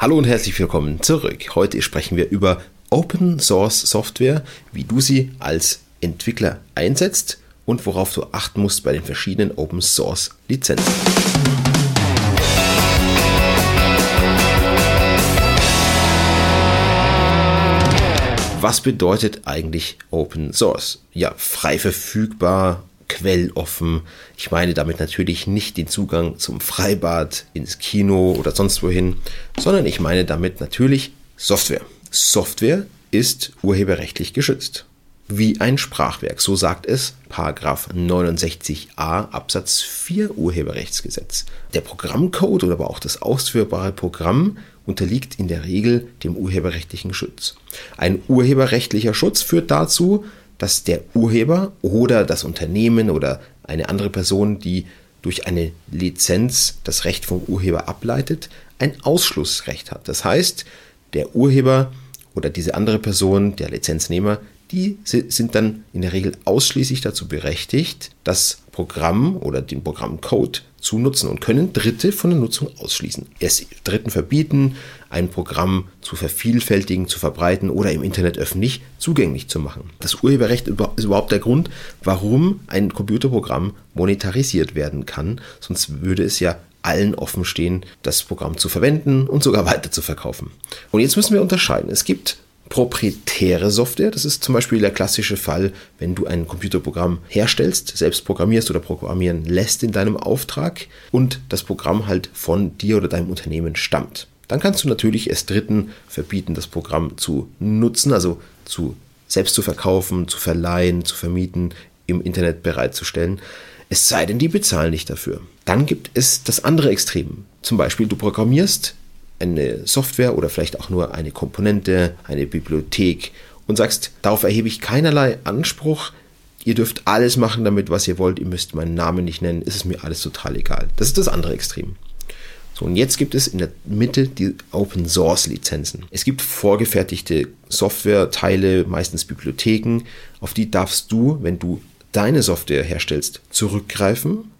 Hallo und herzlich willkommen zurück. Heute sprechen wir über Open Source Software, wie du sie als Entwickler einsetzt und worauf du achten musst bei den verschiedenen Open Source Lizenzen. Was bedeutet eigentlich Open Source? Ja, frei verfügbar, quelloffen. Ich meine damit natürlich nicht den Zugang zum Freibad, ins Kino oder sonst wohin, sondern ich meine damit natürlich Software. Software ist urheberrechtlich geschützt. Wie ein Sprachwerk, so sagt es Paragraph 69a Absatz 4 Urheberrechtsgesetz. Der Programmcode oder aber auch das ausführbare Programm unterliegt in der Regel dem urheberrechtlichen Schutz. Ein urheberrechtlicher Schutz führt dazu, dass der Urheber oder das Unternehmen oder eine andere Person, die durch eine Lizenz das Recht vom Urheber ableitet, ein Ausschlussrecht hat. Das heißt, der Urheber oder diese andere Person, der Lizenznehmer, die sind dann in der Regel ausschließlich dazu berechtigt, das Programm oder den Programmcode zu nutzen und können Dritte von der Nutzung ausschließen. Es Dritten verbieten, ein Programm zu vervielfältigen, zu verbreiten oder im Internet öffentlich zugänglich zu machen. Das Urheberrecht ist überhaupt der Grund, warum ein Computerprogramm monetarisiert werden kann, sonst würde es ja allen offen stehen, das Programm zu verwenden und sogar weiter zu verkaufen. Und jetzt müssen wir unterscheiden. Es gibt proprietäre Software. Das ist zum Beispiel der klassische Fall, wenn du ein Computerprogramm herstellst, selbst programmierst oder programmieren lässt in deinem Auftrag und das Programm halt von dir oder deinem Unternehmen stammt. Dann kannst du natürlich es Dritten verbieten, das Programm zu nutzen, also zu selbst zu verkaufen, zu verleihen, zu vermieten, im Internet bereitzustellen. Es sei denn, die bezahlen nicht dafür. Dann gibt es das andere Extrem. Zum Beispiel, du programmierst eine Software oder vielleicht auch nur eine Komponente, eine Bibliothek und sagst, darauf erhebe ich keinerlei Anspruch. Ihr dürft alles machen damit, was ihr wollt. Ihr müsst meinen Namen nicht nennen. Es ist mir alles total egal. Das ist das andere Extrem. So, und jetzt gibt es in der Mitte die Open Source Lizenzen. Es gibt vorgefertigte Software-Teile, meistens Bibliotheken, auf die darfst du, wenn du deine Software herstellst, zurückgreifen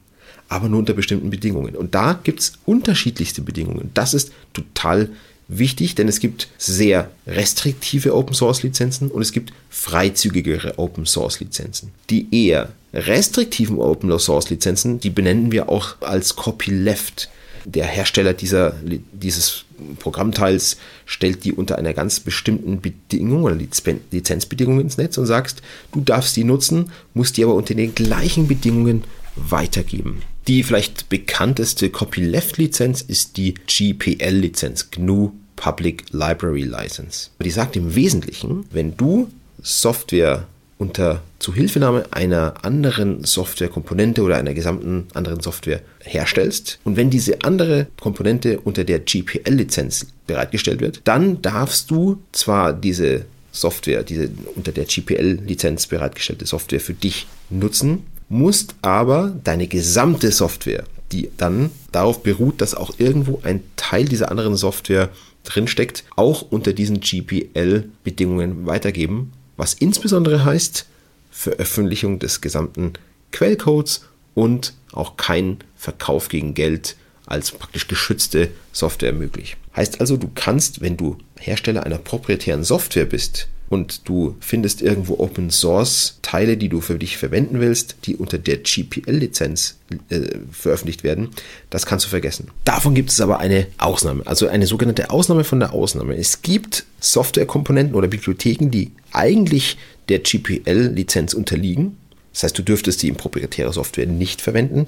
aber nur unter bestimmten Bedingungen. Und da gibt es unterschiedlichste Bedingungen. Das ist total wichtig, denn es gibt sehr restriktive Open Source Lizenzen und es gibt freizügigere Open Source Lizenzen. Die eher restriktiven Open Source Lizenzen, die benennen wir auch als Copyleft. Der Hersteller dieser, dieses Programmteils stellt die unter einer ganz bestimmten Bedingung oder Lizenzbedingung ins Netz und sagst, du darfst die nutzen, musst die aber unter den gleichen Bedingungen weitergeben. Die vielleicht bekannteste Copyleft-Lizenz ist die GPL-Lizenz, GNU Public Library License. Die sagt im Wesentlichen, wenn du Software unter Zuhilfenahme einer anderen Softwarekomponente oder einer gesamten anderen Software herstellst und wenn diese andere Komponente unter der GPL-Lizenz bereitgestellt wird, dann darfst du zwar diese Software, diese unter der GPL-Lizenz bereitgestellte Software für dich nutzen, musst aber deine gesamte Software, die dann darauf beruht, dass auch irgendwo ein Teil dieser anderen Software drinsteckt, auch unter diesen GPL-Bedingungen weitergeben, was insbesondere heißt Veröffentlichung des gesamten Quellcodes und auch kein Verkauf gegen Geld als praktisch geschützte Software möglich. Heißt also, du kannst, wenn du Hersteller einer proprietären Software bist, und du findest irgendwo Open Source Teile, die du für dich verwenden willst, die unter der GPL-Lizenz äh, veröffentlicht werden, das kannst du vergessen. Davon gibt es aber eine Ausnahme, also eine sogenannte Ausnahme von der Ausnahme. Es gibt Softwarekomponenten oder Bibliotheken, die eigentlich der GPL-Lizenz unterliegen. Das heißt, du dürftest die in proprietäre Software nicht verwenden.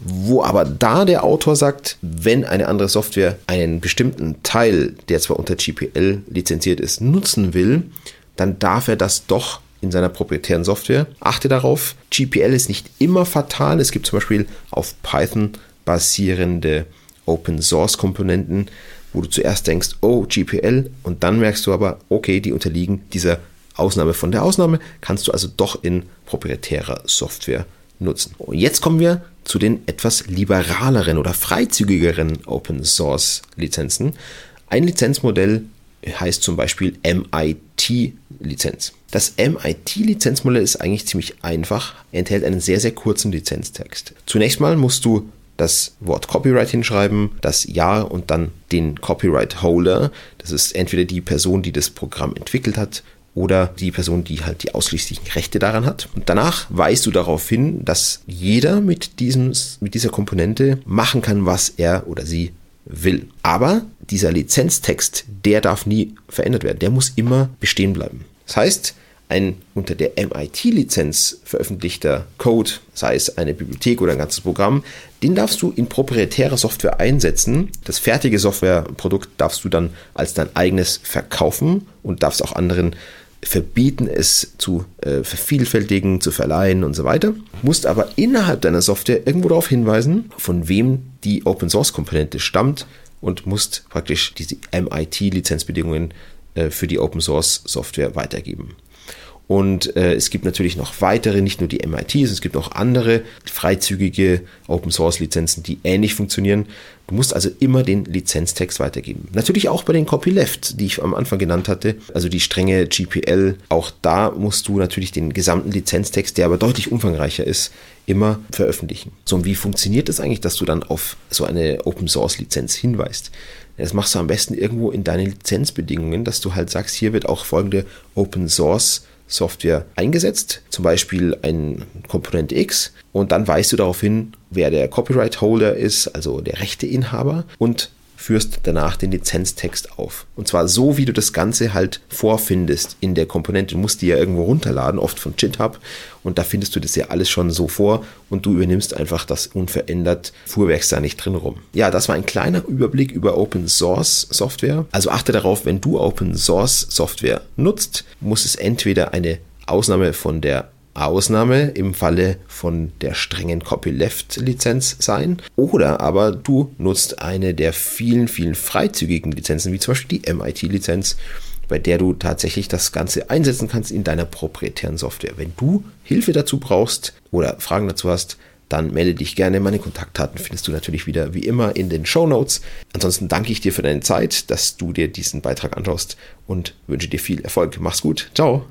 Wo aber da der Autor sagt, wenn eine andere Software einen bestimmten Teil, der zwar unter GPL lizenziert ist, nutzen will, dann darf er das doch in seiner proprietären Software. Achte darauf, GPL ist nicht immer fatal. Es gibt zum Beispiel auf Python basierende Open Source Komponenten, wo du zuerst denkst, oh, GPL, und dann merkst du aber, okay, die unterliegen dieser Ausnahme von der Ausnahme, kannst du also doch in proprietärer Software nutzen. Und jetzt kommen wir zu den etwas liberaleren oder freizügigeren Open Source Lizenzen. Ein Lizenzmodell heißt zum Beispiel MIT-Lizenz. Das MIT-Lizenzmodell ist eigentlich ziemlich einfach, enthält einen sehr, sehr kurzen Lizenztext. Zunächst mal musst du das Wort Copyright hinschreiben, das Ja und dann den Copyright Holder. Das ist entweder die Person, die das Programm entwickelt hat oder die Person, die halt die ausschließlichen Rechte daran hat. Und danach weist du darauf hin, dass jeder mit, diesem, mit dieser Komponente machen kann, was er oder sie will. Aber dieser Lizenztext, der darf nie verändert werden. Der muss immer bestehen bleiben. Das heißt, ein unter der MIT-Lizenz veröffentlichter Code, sei es eine Bibliothek oder ein ganzes Programm, den darfst du in proprietärer Software einsetzen. Das fertige Softwareprodukt darfst du dann als dein eigenes verkaufen und darfst auch anderen verbieten, es zu äh, vervielfältigen, zu verleihen und so weiter. Musst aber innerhalb deiner Software irgendwo darauf hinweisen, von wem die Open Source Komponente stammt und musst praktisch diese MIT-Lizenzbedingungen äh, für die Open Source Software weitergeben. Und äh, es gibt natürlich noch weitere, nicht nur die MITs, es gibt auch andere freizügige Open Source Lizenzen, die ähnlich funktionieren. Du musst also immer den Lizenztext weitergeben. Natürlich auch bei den Copyleft, die ich am Anfang genannt hatte, also die strenge GPL. Auch da musst du natürlich den gesamten Lizenztext, der aber deutlich umfangreicher ist, immer veröffentlichen. So, und wie funktioniert es das eigentlich, dass du dann auf so eine Open Source Lizenz hinweist? Das machst du am besten irgendwo in deine Lizenzbedingungen, dass du halt sagst, hier wird auch folgende Open Source Software eingesetzt, zum Beispiel ein Komponent X, und dann weist du darauf hin, wer der Copyright Holder ist, also der Rechteinhaber, und führst danach den Lizenztext auf. Und zwar so, wie du das Ganze halt vorfindest in der Komponente. Du musst die ja irgendwo runterladen, oft von GitHub. Und da findest du das ja alles schon so vor und du übernimmst einfach das unverändert Fuhrwerks da nicht drin rum. Ja, das war ein kleiner Überblick über Open Source Software. Also achte darauf, wenn du Open Source Software nutzt, muss es entweder eine Ausnahme von der Ausnahme im Falle von der strengen Copyleft-Lizenz sein. Oder aber du nutzt eine der vielen, vielen freizügigen Lizenzen, wie zum Beispiel die MIT-Lizenz, bei der du tatsächlich das Ganze einsetzen kannst in deiner proprietären Software. Wenn du Hilfe dazu brauchst oder Fragen dazu hast, dann melde dich gerne. Meine Kontaktdaten findest du natürlich wieder wie immer in den Show Notes. Ansonsten danke ich dir für deine Zeit, dass du dir diesen Beitrag anschaust und wünsche dir viel Erfolg. Mach's gut. Ciao.